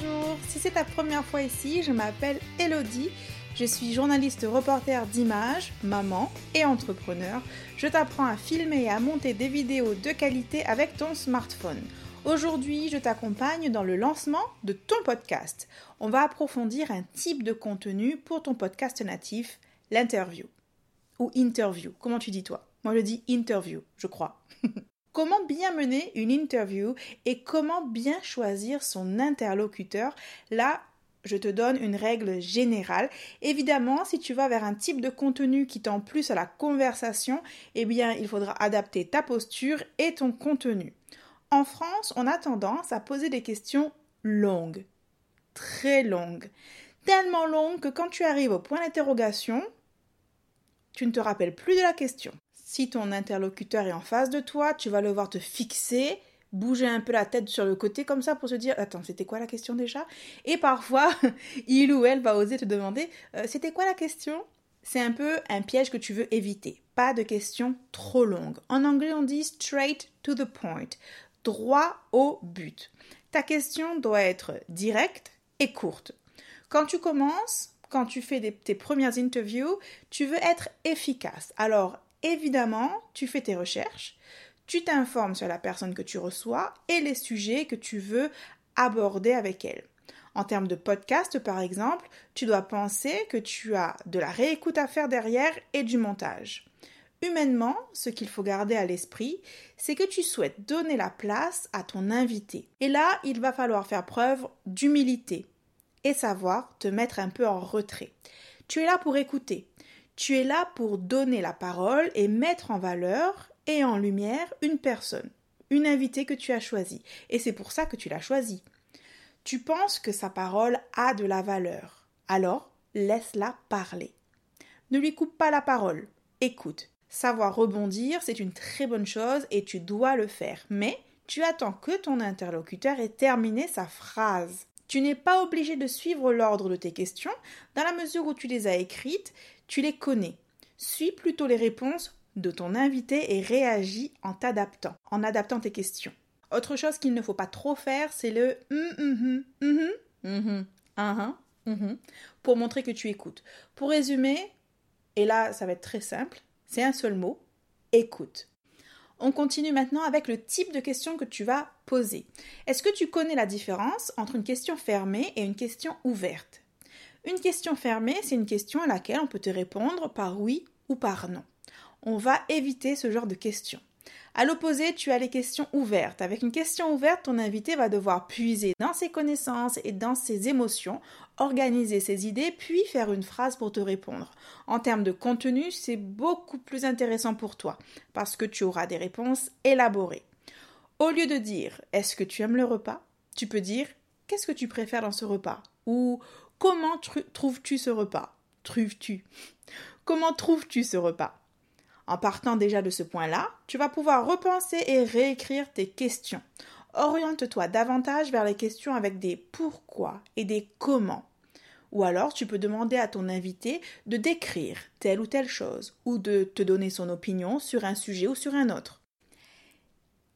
Bonjour, si c'est ta première fois ici, je m'appelle Elodie. Je suis journaliste reporter d'images, maman et entrepreneur. Je t'apprends à filmer et à monter des vidéos de qualité avec ton smartphone. Aujourd'hui, je t'accompagne dans le lancement de ton podcast. On va approfondir un type de contenu pour ton podcast natif, l'interview. Ou interview, comment tu dis toi? Moi je dis interview, je crois. Comment bien mener une interview et comment bien choisir son interlocuteur? Là, je te donne une règle générale. Évidemment, si tu vas vers un type de contenu qui tend plus à la conversation, eh bien, il faudra adapter ta posture et ton contenu. En France, on a tendance à poser des questions longues, très longues, tellement longues que quand tu arrives au point d'interrogation, tu ne te rappelles plus de la question. Si ton interlocuteur est en face de toi, tu vas le voir te fixer, bouger un peu la tête sur le côté comme ça pour se dire attends c'était quoi la question déjà? Et parfois il ou elle va oser te demander euh, c'était quoi la question? C'est un peu un piège que tu veux éviter. Pas de questions trop longues. En anglais on dit straight to the point. Droit au but. Ta question doit être directe et courte. Quand tu commences quand tu fais tes premières interviews tu veux être efficace. Alors Évidemment, tu fais tes recherches, tu t'informes sur la personne que tu reçois et les sujets que tu veux aborder avec elle. En termes de podcast, par exemple, tu dois penser que tu as de la réécoute à faire derrière et du montage. Humainement, ce qu'il faut garder à l'esprit, c'est que tu souhaites donner la place à ton invité. Et là, il va falloir faire preuve d'humilité et savoir te mettre un peu en retrait. Tu es là pour écouter. Tu es là pour donner la parole et mettre en valeur et en lumière une personne, une invitée que tu as choisie. Et c'est pour ça que tu l'as choisie. Tu penses que sa parole a de la valeur. Alors, laisse-la parler. Ne lui coupe pas la parole. Écoute. Savoir rebondir, c'est une très bonne chose et tu dois le faire. Mais tu attends que ton interlocuteur ait terminé sa phrase. Tu n'es pas obligé de suivre l'ordre de tes questions, dans la mesure où tu les as écrites, tu les connais. Suis plutôt les réponses de ton invité et réagis en t'adaptant, en adaptant tes questions. Autre chose qu'il ne faut pas trop faire, c'est le hum, hum, hum, pour montrer que tu écoutes. Pour résumer, et là ça va être très simple, c'est un seul mot, écoute. On continue maintenant avec le type de question que tu vas poser. Est-ce que tu connais la différence entre une question fermée et une question ouverte? Une question fermée, c'est une question à laquelle on peut te répondre par oui ou par non. On va éviter ce genre de questions. À l'opposé, tu as les questions ouvertes. Avec une question ouverte, ton invité va devoir puiser dans ses connaissances et dans ses émotions, organiser ses idées, puis faire une phrase pour te répondre. En termes de contenu, c'est beaucoup plus intéressant pour toi, parce que tu auras des réponses élaborées. Au lieu de dire Est-ce que tu aimes le repas? Tu peux dire Qu'est-ce que tu préfères dans ce repas? Ou Comment trouves-tu ce repas? Trouves-tu? Comment trouves-tu ce repas? En partant déjà de ce point-là, tu vas pouvoir repenser et réécrire tes questions. Oriente-toi davantage vers les questions avec des pourquoi et des comment. Ou alors tu peux demander à ton invité de décrire telle ou telle chose, ou de te donner son opinion sur un sujet ou sur un autre.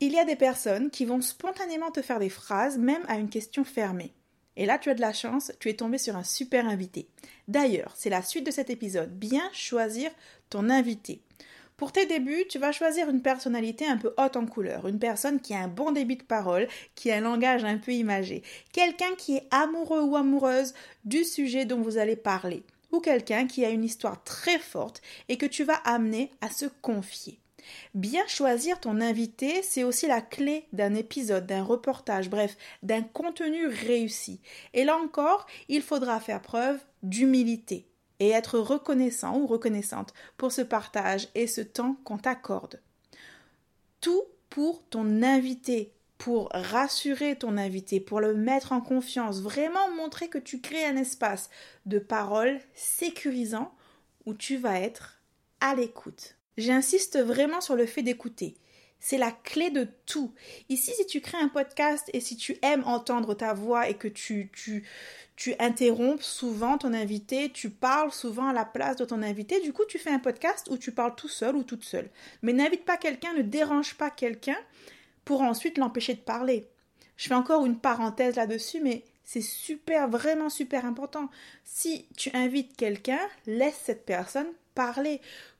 Il y a des personnes qui vont spontanément te faire des phrases même à une question fermée. Et là, tu as de la chance, tu es tombé sur un super invité. D'ailleurs, c'est la suite de cet épisode, bien choisir ton invité. Pour tes débuts, tu vas choisir une personnalité un peu haute en couleur, une personne qui a un bon débit de parole, qui a un langage un peu imagé, quelqu'un qui est amoureux ou amoureuse du sujet dont vous allez parler, ou quelqu'un qui a une histoire très forte et que tu vas amener à se confier. Bien choisir ton invité, c'est aussi la clé d'un épisode, d'un reportage, bref, d'un contenu réussi. Et là encore, il faudra faire preuve d'humilité et être reconnaissant ou reconnaissante pour ce partage et ce temps qu'on t'accorde. Tout pour ton invité, pour rassurer ton invité, pour le mettre en confiance, vraiment montrer que tu crées un espace de parole sécurisant où tu vas être à l'écoute. J'insiste vraiment sur le fait d'écouter. C'est la clé de tout. Ici, si tu crées un podcast et si tu aimes entendre ta voix et que tu, tu, tu interromps souvent ton invité, tu parles souvent à la place de ton invité, du coup, tu fais un podcast où tu parles tout seul ou toute seule. Mais n'invite pas quelqu'un, ne dérange pas quelqu'un pour ensuite l'empêcher de parler. Je fais encore une parenthèse là-dessus, mais C'est super, vraiment super important. Si tu invites quelqu'un, laisse cette personne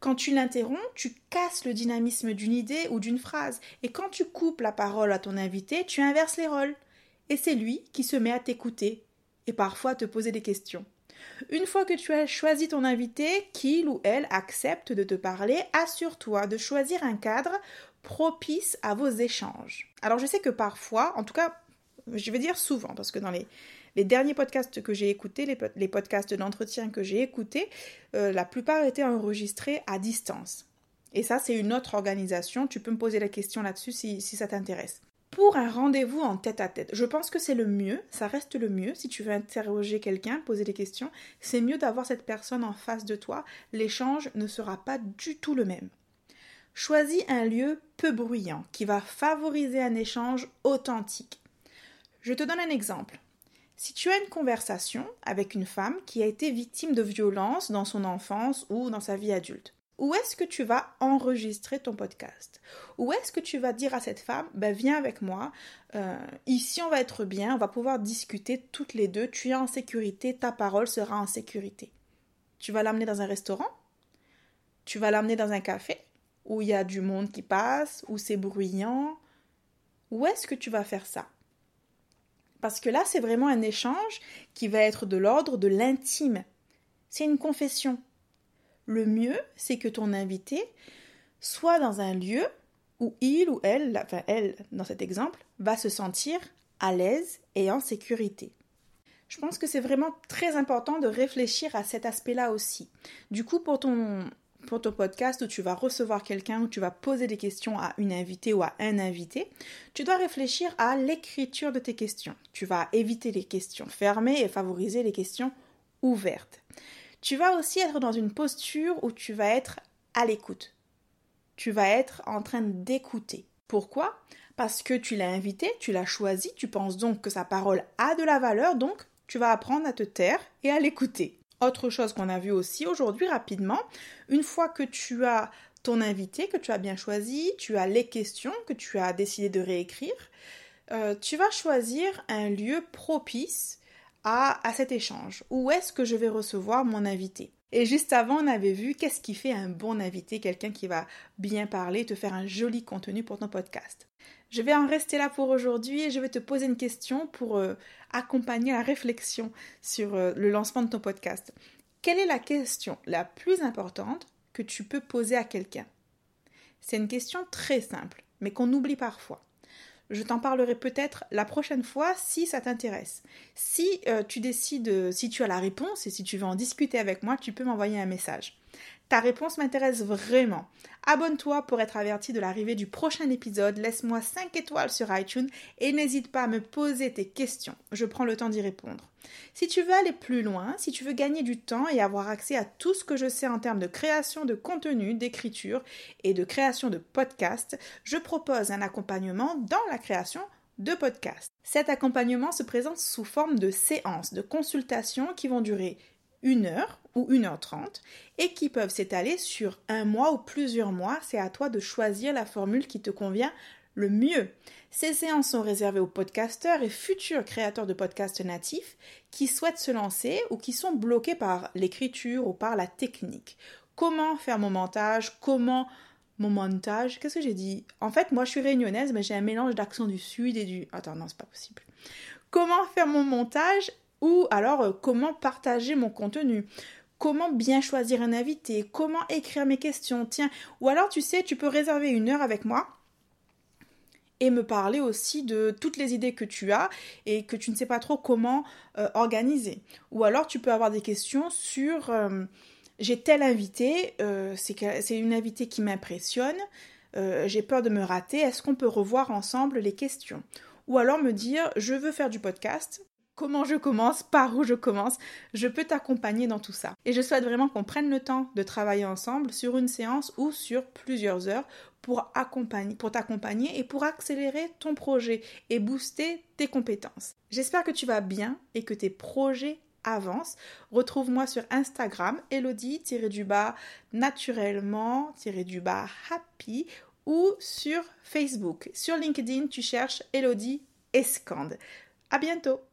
Quand tu l'interromps, tu casses le dynamisme d'une idée ou d'une phrase. Et quand tu coupes la parole à ton invité, tu inverses les rôles. Et c'est lui qui se met à t'écouter et parfois te poser des questions. Une fois que tu as choisi ton invité, qu'il ou elle accepte de te parler, assure-toi de choisir un cadre propice à vos échanges. Alors je sais que parfois, en tout cas, je vais dire souvent, parce que dans les, derniers podcasts que j'ai écoutés, les, podcasts d'entretien que j'ai écoutés, euh, la plupart étaient enregistrés à distance. Et ça, c'est une autre organisation. Tu peux me poser la question là-dessus si ça t'intéresse pour un rendez-vous en tête à tête. Je pense que c'est le mieux, ça reste le mieux. Si tu veux interroger quelqu'un, poser des questions, c'est mieux d'avoir cette personne en face de toi. L'échange ne sera pas du tout le même. Choisis un lieu peu bruyant qui va favoriser un échange authentique. Je te donne un exemple. Si tu as une conversation avec une femme qui a été victime de violences dans son enfance ou dans sa vie adulte, où est-ce que tu vas enregistrer ton podcast? Où est-ce que tu vas dire à cette femme, ben viens avec moi, euh, ici on va être bien, on va pouvoir discuter toutes les deux, tu es en sécurité, ta parole sera en sécurité. Tu vas l'amener dans un restaurant? Tu vas l'amener dans un café où il y a du monde qui passe, où c'est bruyant? Où est-ce que tu vas faire ça? Parce que là, c'est vraiment un échange qui va être de l'ordre de l'intime. C'est une confession le mieux, c'est que ton invité soit dans un lieu où il ou elle, enfin elle dans cet exemple, va se sentir à l'aise et en sécurité. Je pense que c'est vraiment très important de réfléchir à cet aspect-là aussi. Du coup, pour ton, pour ton podcast où tu vas recevoir quelqu'un, où tu vas poser des questions à une invitée ou à un invité, tu dois réfléchir à l'écriture de tes questions. Tu vas éviter les questions fermées et favoriser les questions ouvertes. Tu vas aussi être dans une posture où tu vas être à l'écoute. Tu vas être en train d'écouter. Pourquoi? Parce que tu l'as invité, tu l'as choisi, tu penses donc que sa parole a de la valeur, donc tu vas apprendre à te taire et à l'écouter. Autre chose qu'on a vu aussi aujourd'hui rapidement, une fois que tu as ton invité, que tu as bien choisi, tu as les questions que tu as décidé de réécrire, euh, tu vas choisir un lieu propice à, cet échange. Où est-ce que je vais recevoir mon invité? Et juste avant, on avait vu qu'est-ce qui fait un bon invité, quelqu'un qui va bien parler, te faire un joli contenu pour ton podcast. Je vais en rester là pour aujourd'hui et je vais te poser une question pour euh, accompagner la réflexion sur euh, le lancement de ton podcast. Quelle est la question la plus importante que tu peux poser à quelqu'un? C'est une question très simple, mais qu'on oublie parfois. Je t'en parlerai peut-être la prochaine fois si ça t'intéresse. Si euh, tu décides, si tu as la réponse et si tu veux en discuter avec moi, tu peux m'envoyer un message. Ta réponse m'intéresse vraiment. Abonne-toi pour être averti de l'arrivée du prochain épisode, laisse-moi 5 étoiles sur iTunes et n'hésite pas à me poser tes questions. Je prends le temps d'y répondre. Si tu veux aller plus loin, si tu veux gagner du temps et avoir accès à tout ce que je sais en termes de création de contenu, d'écriture et de création de podcasts, je propose un accompagnement dans la création de podcasts. Cet accompagnement se présente sous forme de séances de consultation qui vont durer une heure ou une heure trente et qui peuvent s'étaler sur un mois ou plusieurs mois. C'est à toi de choisir la formule qui te convient le mieux. Ces séances sont réservées aux podcasteurs et futurs créateurs de podcasts natifs qui souhaitent se lancer ou qui sont bloqués par l'écriture ou par la technique. Comment faire mon montage? Comment mon montage? Qu'est-ce que j'ai dit? En fait, moi je suis réunionnaise, mais j'ai un mélange d'accent du sud et du. Attends, non, c'est pas possible. Comment faire mon montage? Ou alors euh, comment partager mon contenu? Comment bien choisir un invité? Comment écrire mes questions? Tiens, ou alors tu sais, tu peux réserver une heure avec moi et me parler aussi de toutes les idées que tu as et que tu ne sais pas trop comment euh, organiser. Ou alors tu peux avoir des questions sur euh, j'ai tel invité, c'est une invitée qui m'impressionne, j'ai peur de me rater, est-ce qu'on peut revoir ensemble les questions? Ou alors me dire je veux faire du podcast, comment je commence, par où je commence, je peux t'accompagner dans tout ça. Et je souhaite vraiment qu'on prenne le temps de travailler ensemble sur une séance ou sur plusieurs heures pour accompagner, pour t'accompagner et pour accélérer ton projet et booster tes compétences. J'espère que tu vas bien et que tes projets avancent. Retrouve-moi sur Instagram, Elodie-du-bas naturellement-du-bas happy ou sur Facebook. Sur LinkedIn, tu cherches Elodie Escande. À bientôt!